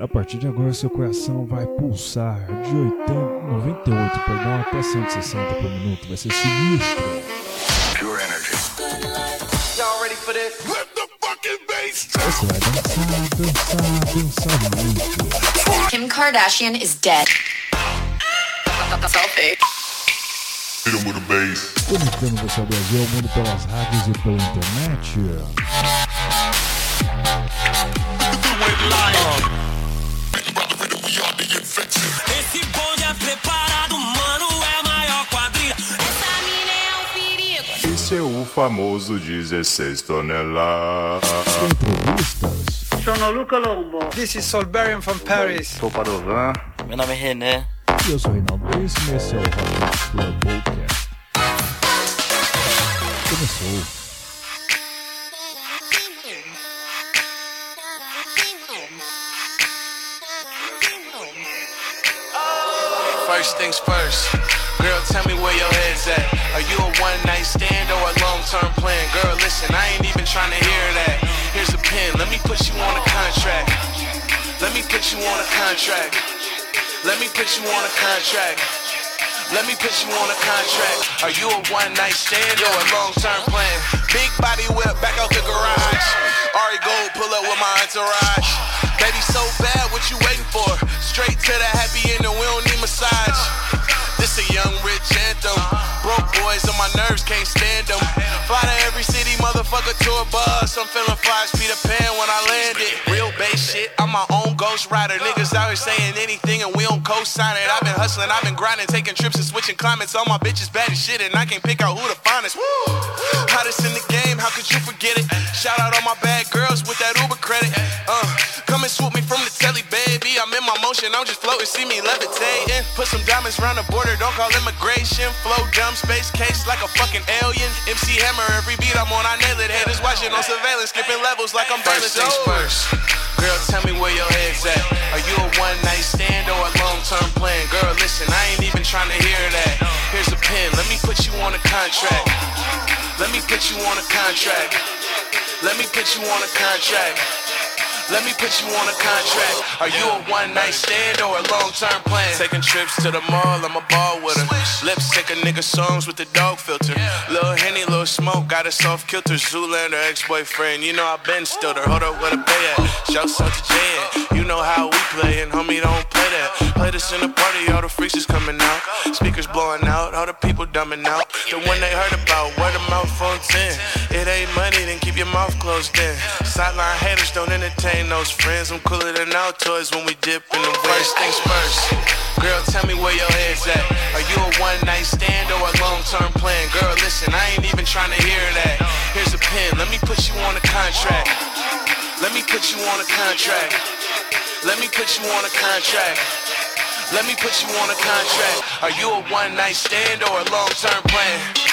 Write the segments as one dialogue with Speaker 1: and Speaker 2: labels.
Speaker 1: A partir de agora, seu coração vai pulsar de 80, 98, perdão, até 160 por minuto. Vai ser sinistro. Pure energy. Y'all ready for this? Let the fucking bass Você vai dançar, dançar, dançar muito.
Speaker 2: Kim Kardashian is dead. Selfie.
Speaker 1: Conectando você ao Brasil, ao mundo pelas rádios e pela internet.
Speaker 3: Esse bonde é
Speaker 4: o famoso 16 toneladas.
Speaker 1: Entrevistas.
Speaker 5: Sono Luca Lombo.
Speaker 6: This is Solberian from Paris.
Speaker 7: Sou Padovan.
Speaker 8: Meu nome é René.
Speaker 1: E eu sou o Reinaldo Reis e esse é o Rock Club Podcast. Começou.
Speaker 9: First things first. Girl, tell me where your head's at. Are you a one night stand or a long term plan? Girl, listen, I ain't even trying to hear that. Here's a pen, let me put you on a contract. Let me put you on a contract. Let me put you on a contract. Let me put you on a contract. Are you a one night stand or a long term plan? Big body whip back out the garage. Ari Gold pull up with my entourage. Baby, so bad, what you waiting for? Straight to the happy ending, we don't need massage. This a young rich anthem. Broke boys on my nerves, can't stand them. Fly to every city, motherfucker, to a bus. I'm feeling fly as Peter Pan when I landed. Real bass shit, I'm my own ghost rider. Niggas out here saying anything and we don't co-sign it. I've been hustling, I've been grinding, taking trips and switching climates. All my bitches bad as shit and I can't pick out who the finest. Woo! Hottest in the game, how could you forget it? Shout out all my bad girls with that Uber credit. Uh, come and swoop me from the telly, baby. I'm in my motion, I'm just floating, see me levitating. Put some diamonds around the border, don't call immigration. Flow dumb, space case like a fucking alien. MC Hammer, every beat I'm on, I nail it. Haters watching on surveillance, skipping levels like I'm First things first. Girl, tell me where your head's Are you a one night stand or a long term plan? Girl, listen, I ain't even trying to hear that. Here's a pen, let me put you on a contract. Let me put you on a contract. Let me put you on a contract. Let me put you on a contract. Are you a one night stand or a long term plan? Taking trips to the mall, I'm a ball with her. Lip sync a nigga songs with the dog filter. Lil Henny, Lil Smoke, got a soft kilter. Zoolander, ex boyfriend. You know I been stood her. Hold up, where the pay at? Shouts out to Jan. You know how we play, and homie, don't play that. Play this in the party, all the freaks is coming out. Speakers blowing out, all the people dumbing out. The one they heard about, word of mouth on 10. It ain't money, then keep your mouth closed then. Sideline haters don't entertain those friends. I'm cooler than toys when we dip in the First things first. Girl, tell me where your head's at. Are you a one night stand or a long term plan? Girl, listen, I ain't even trying to hear that. Here's a pen, let me put you on a contract. Let me put you on a contract. Let me put you on a contract. Let me put you on a contract. Are you a one night stand or a long term plan?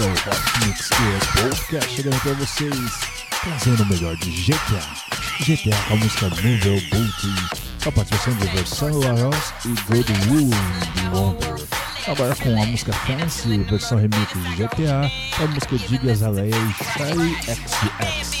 Speaker 3: Esse é o Hot Mix Podcast chegando pra vocês, trazendo o melhor de GTA. GTA com a música Novel com a participação de versão Laros e Good Will de Wonder. Agora com a música Fancy, versão remix de GTA, a música Diggy Azalea e Shy XX.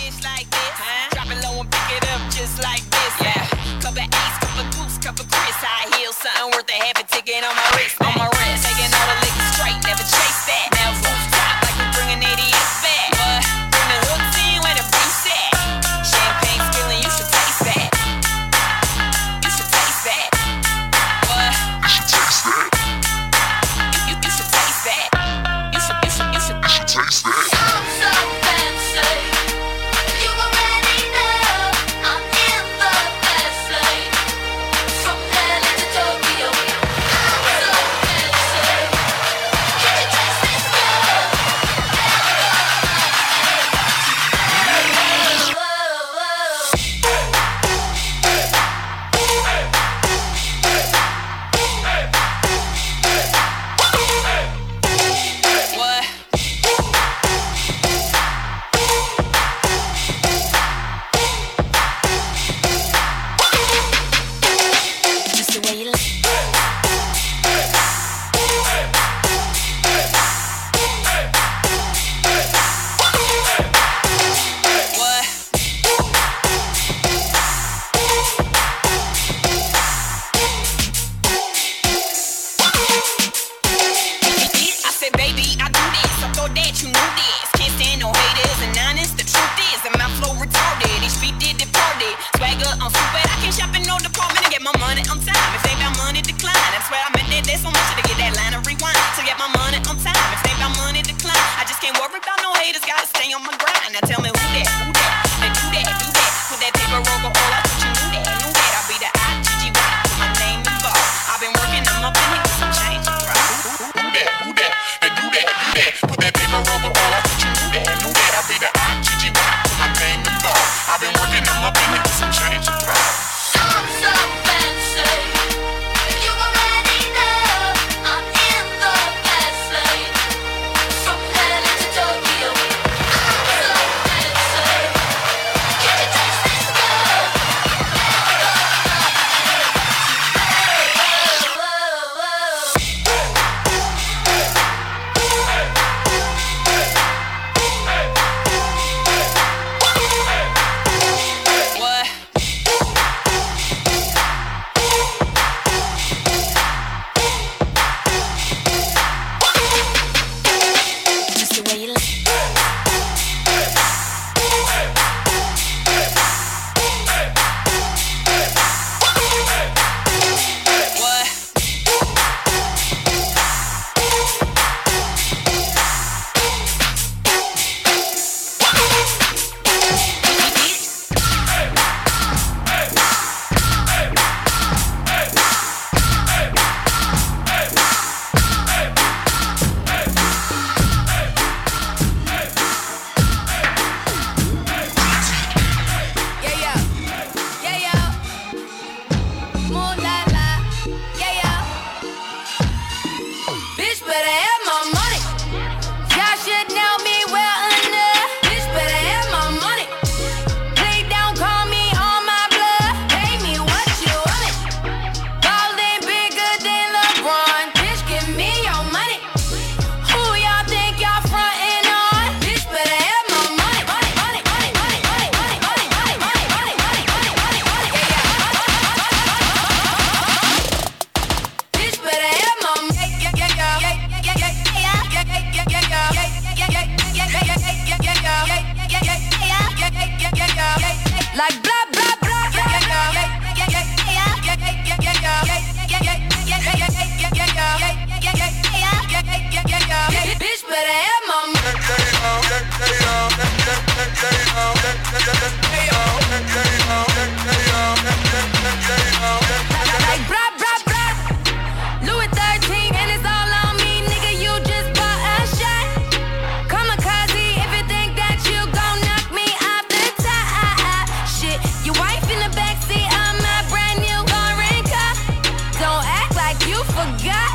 Speaker 3: forgot.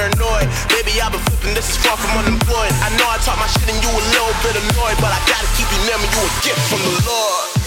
Speaker 3: paranoid. Baby, I've been flipping, this is far from unemployed. I know I talk my shit and you a little bit
Speaker 4: annoyed, but I gotta keep you near me, you a gift from the Lord.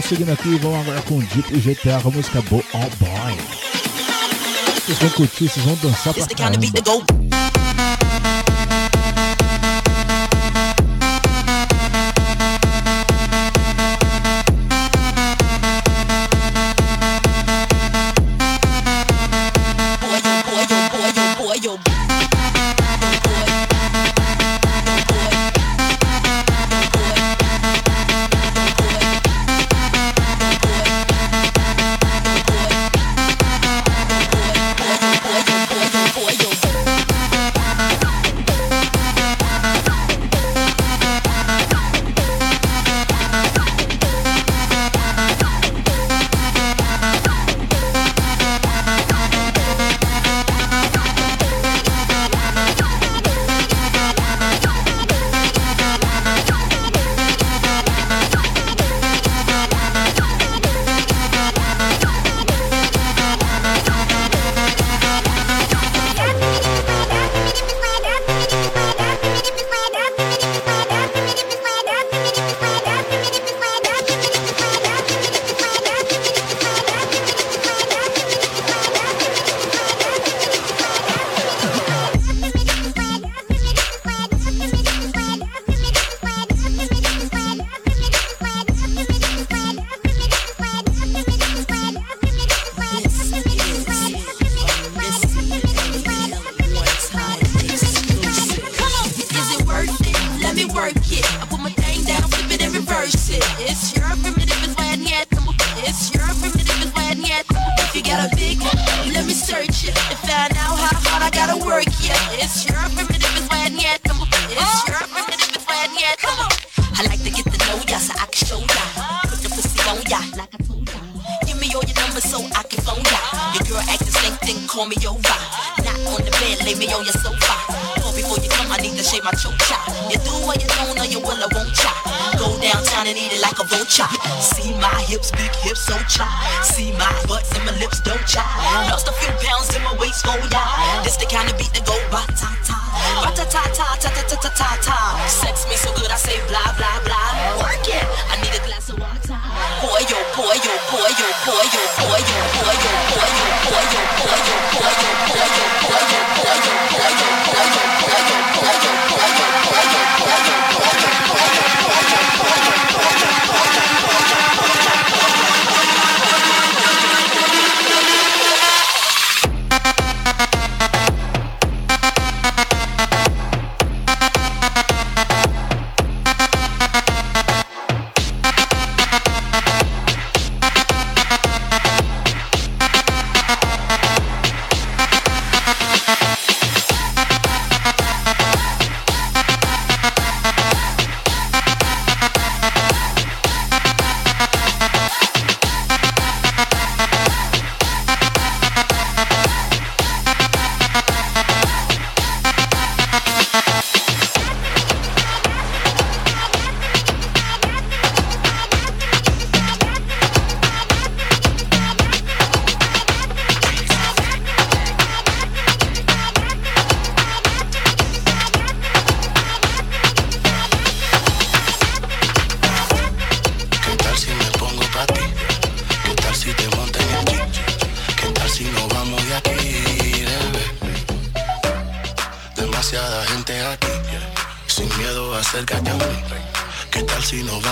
Speaker 4: Seguindo aqui,
Speaker 1: vamos agora com o Deep GTA a música Bo On Boy. Vocês vão curtir, vocês vão dançar pra caramba. my choke chop. You do what you don't know you will, I won't chop. Go downtown and eat it like a vulture. See my hips, big
Speaker 5: hips, so chop. See my butts and
Speaker 3: my lips, don't chop. Lost a few pounds in my waist, go yeah. This the kind of beat that go ba ta ta, ba ta ta ta ta ta ta ta ta.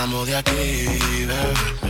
Speaker 3: salgamos de aquí.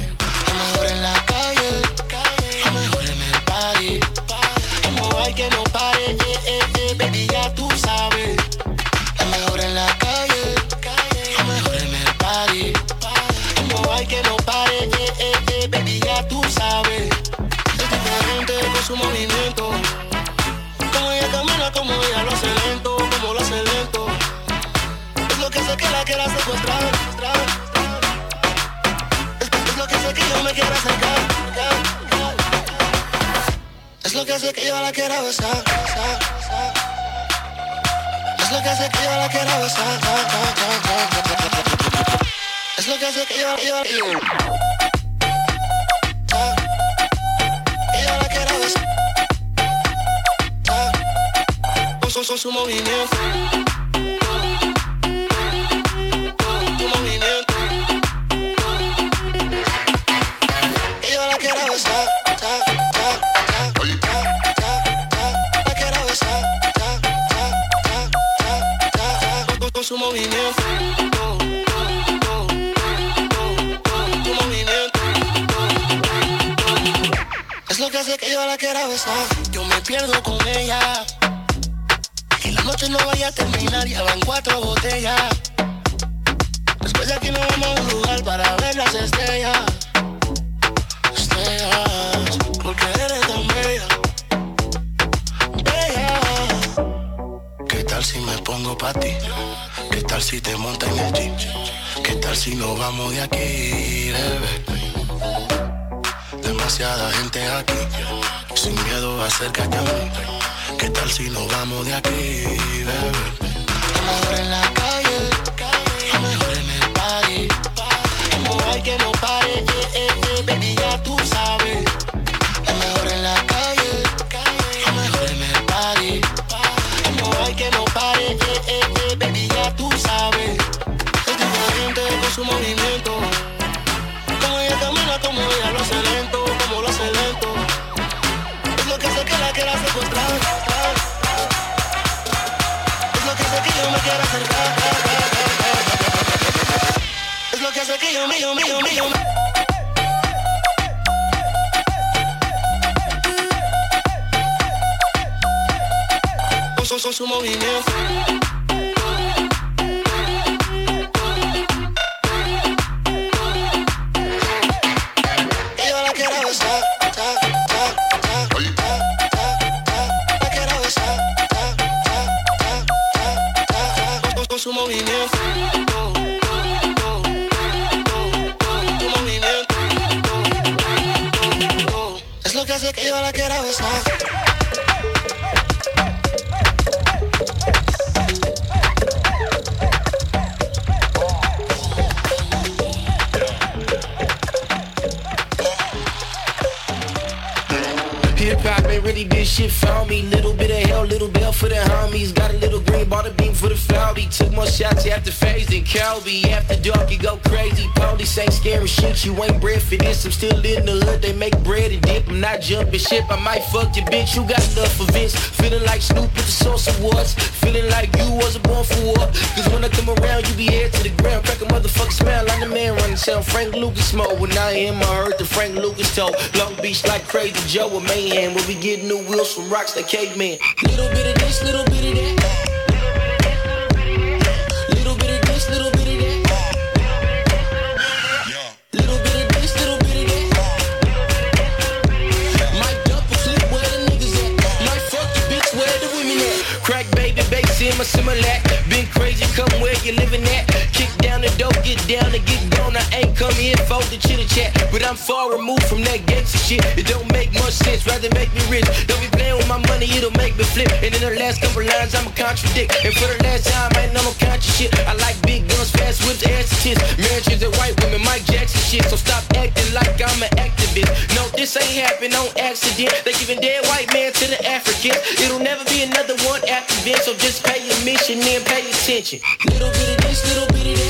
Speaker 3: Vaya a terminar, ya van cuatro botellas. Después de aquí nos vamos a un lugar para ver las estrellas. Estrellas, porque eres tan bella. Bella. ¿Qué tal si me pongo pa' ti? ¿Qué tal si te montas en el jeep? ¿Qué tal si nos vamos de aquí? Demasiada gente aquí, sin miedo acércate a mí. ¿Qué tal si nos vamos de aquí, bebé? Mejor en la calle, mejor en el party. Hay que no Sou, sou,
Speaker 5: sou, movimento ain't shit found me. Little bit of hell, little bell for the homies. Got a little green, bought a beam for the Falby. Took more shots after phase than Calby. After dark, you go crazy. Police ain't scary shit. You ain't bred for this. I'm still in the hood. They make bread and dip. I'm not jumping ship. I might fuck your bitch. You got enough for Vince. Feeling like Snoop with the Source Awards. Feeling like you wasn't born for war. Cause when I come around, you be head to the ground. Crack a motherfucker smell like the man running sound. Frank Lucas mode. When I am, I heard the Frank Lucas told. Long Beach like crazy Joe with Mayhem. We'll be getting new wheels from rocks like caveman. Little bit of this, little bit of that. Little bit of this, little bit of that. Little bit of this, little bit of that. Where the niggas at. Bitch where the women at. Crack baby, in my Similac. Been crazy, come where you living at. Down the door, get down and get gone. I ain't come here for the chitter chat, but I'm far removed from that gangster shit. It don't make much sense, rather make me rich. Don't be playing with my money, it'll make me flip. And in the last couple lines, I'ma contradict. And for the last time, I ain't no conscious shit. I like big guns, fast whips, ass tits. Marriages and white women, Mike Jackson shit. So stop acting like I'm an activist. No, this ain't happen on accident. They giving dead white man to the Africans. It'll never be another one after this, so just pay your mission and pay attention. Little bit of this, little bit of that.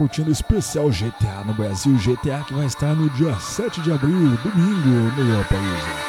Speaker 10: curtindo o especial GTA no Brasil, GTA que vai estar no dia 7 de abril, domingo, no Lollapalooza.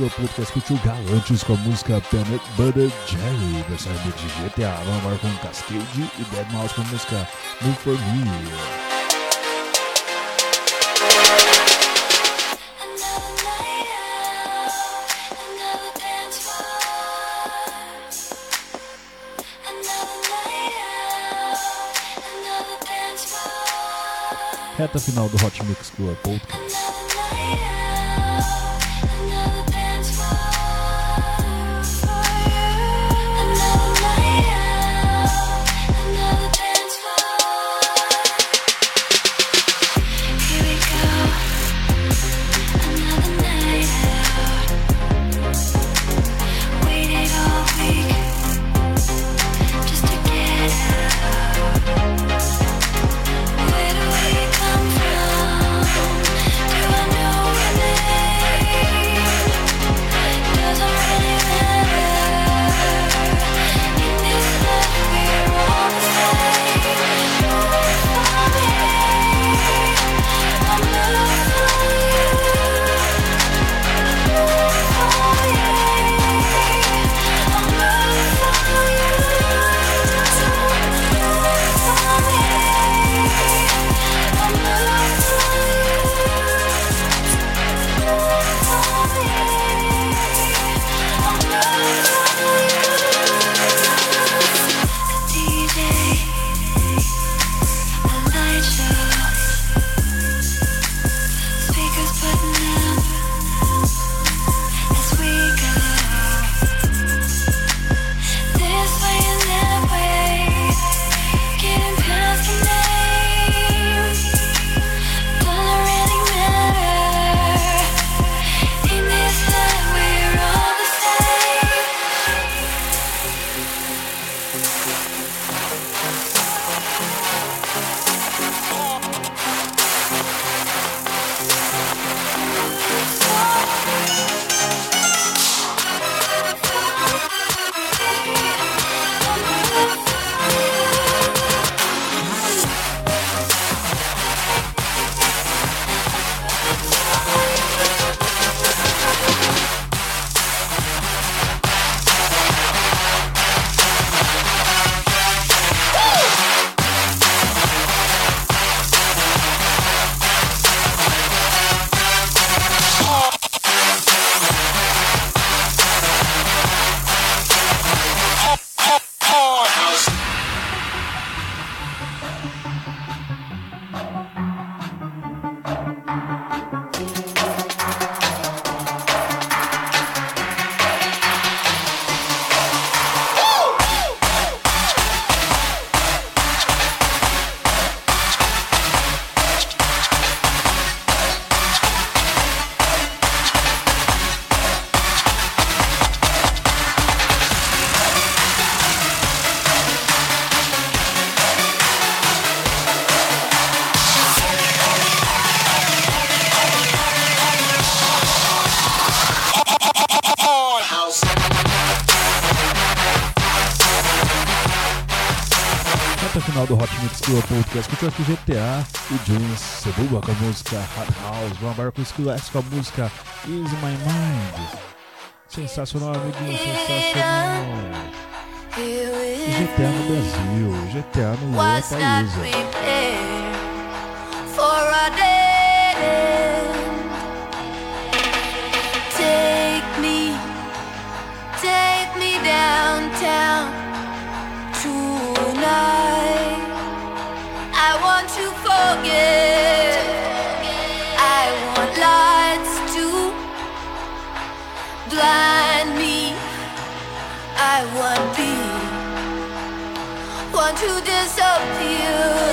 Speaker 1: Club Podcast curtiu Galantes com a música Peanut Butter Jelly, versão de GTA. Vamos agora com Cascade e Dead Mouse com a música Move For Me. Reta final do Hot Mix Club Podcast. Aqui GTA e Jeans, Cebuba com a música Hot House, Vamos agora com Skills com a música Easy My Mind. Sensacional, amiguinho, sensacional. GTA no Brasil, GTA no Lollapalooza. Take to disappear.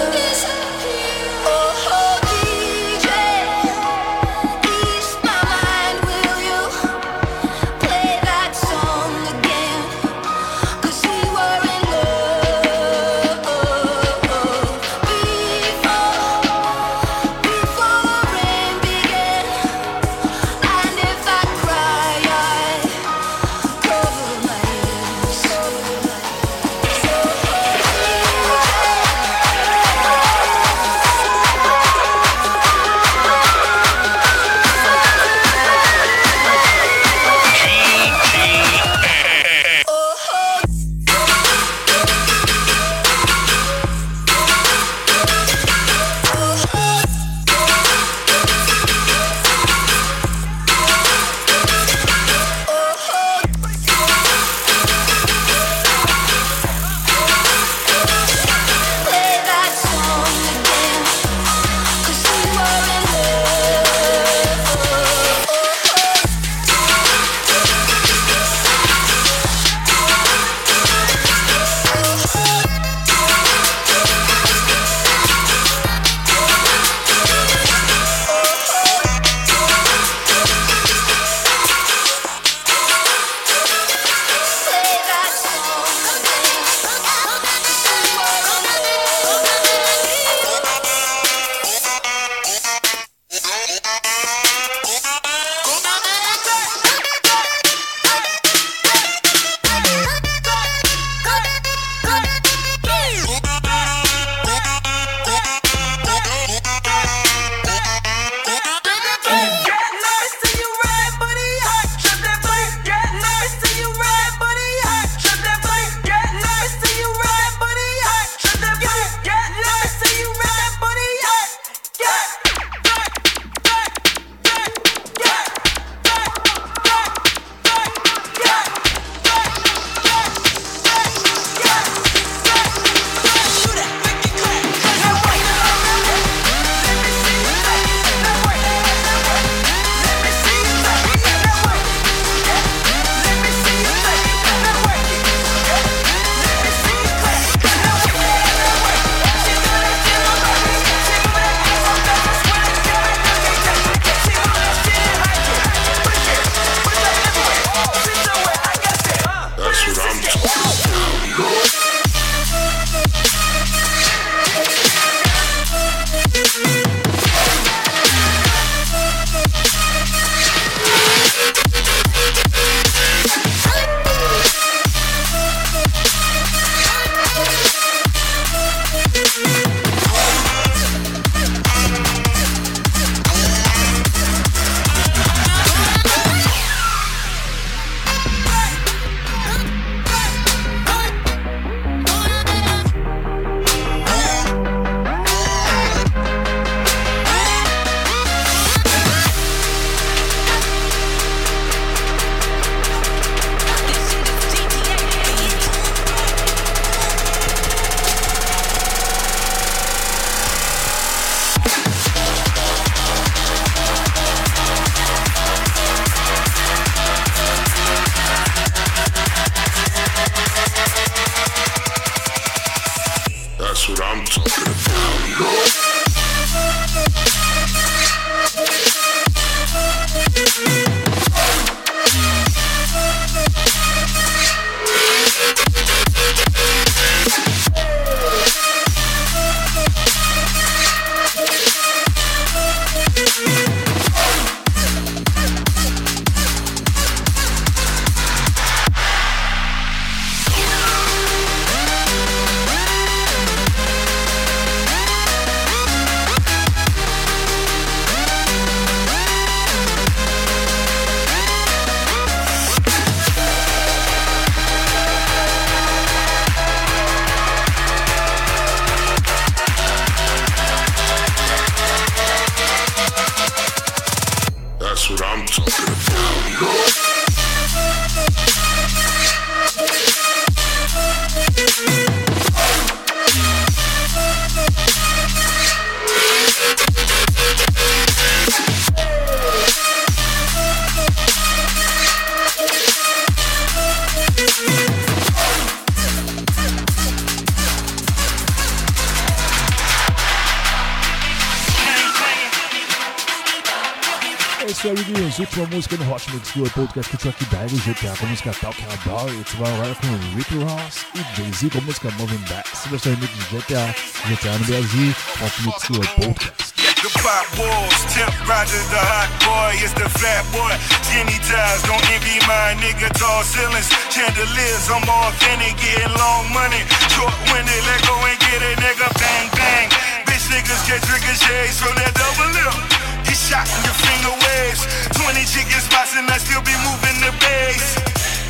Speaker 1: Música no Hot Mix Podcast com e a música Talking About It. Vai agora com Rick Ross e Jay-Z com a música Moving Bass. Se de GTA, GTA no Brasil, Hot Mix Podcast.
Speaker 8: The pop walls, temp Roger the hot boy, it's the flat boy. Skinny ties, don't envy my nigga, tall ceilings, chandeliers, I'm authentic, getting long money. Short winded, let go and get a nigga, bang bang. Bitch niggas get trigger shades from that double lip shot in your finger waves. 20 chicken spots and I still be moving the base.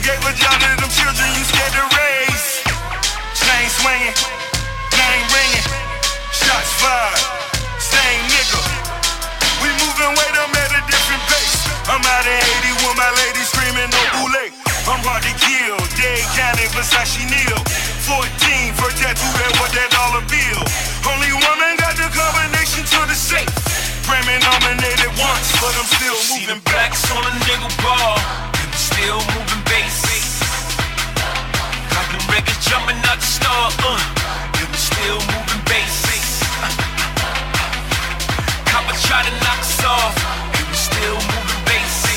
Speaker 8: Gave a job to them children you scared to raise. Chain swinging, gang ringing, shots fired, same nigga. We moving weight, I'm at a different pace. I'm out of Haiti with my lady screaming no boule. I'm hard to kill, dead county Versace needle. 14, first tattoo that was that dollar bill. Only woman got the combination to the safe. Grammy nominated once, but I'm still moving. Blacks on a nigga ball, and still moving bass. Got the records jumping out the star, uh, and we still moving bass. Copper try to knock us off, and we still moving bass.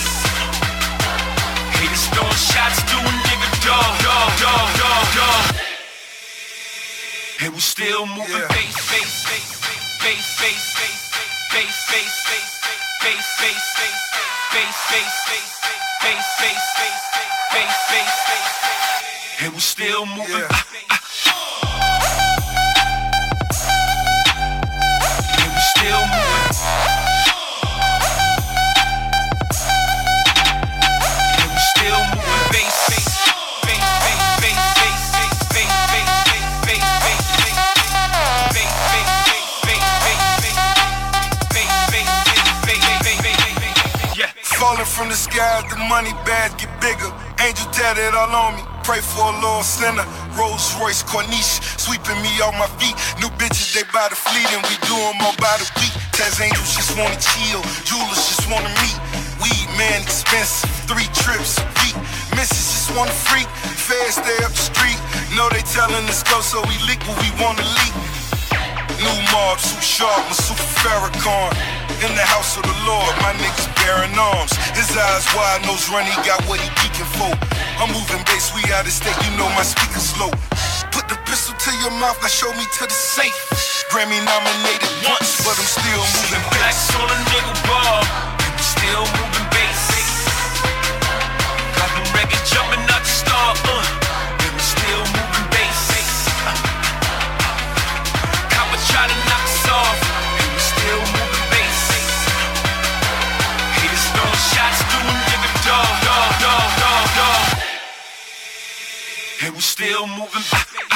Speaker 8: Haters throwing shots, doing nigga dog, dog, dog, dog, dog. And we still moving yeah. bass, bass, bass, bass, bass, bass and we still moving. Yeah. From the sky, the money bags get bigger. Angel tatted all on me. Pray for a little sinner. Rolls Royce Corniche, sweeping me off my feet. New bitches, they buy the fleet, and we do them all by the week. Taz angels just wanna chill, jewelers just wanna meet. Weed, man, expensive. Three trips a week. Misses just wanna freak. Fast stay up the street. Know they telling us go, so we leak what we wanna leak. New mob, too sharp, my super Farrakhan. In the house of the Lord, my niggas bearing arms. His eyes wide, nose run, he got what he geeking for. I'm moving bass, we out of state, you know my speakers low. Put the pistol to your mouth, now show me to the safe. Grammy nominated once, but I'm still moving bass. on a nigga ball, still moving bass. Got them records jumping out the star, uh, still moving.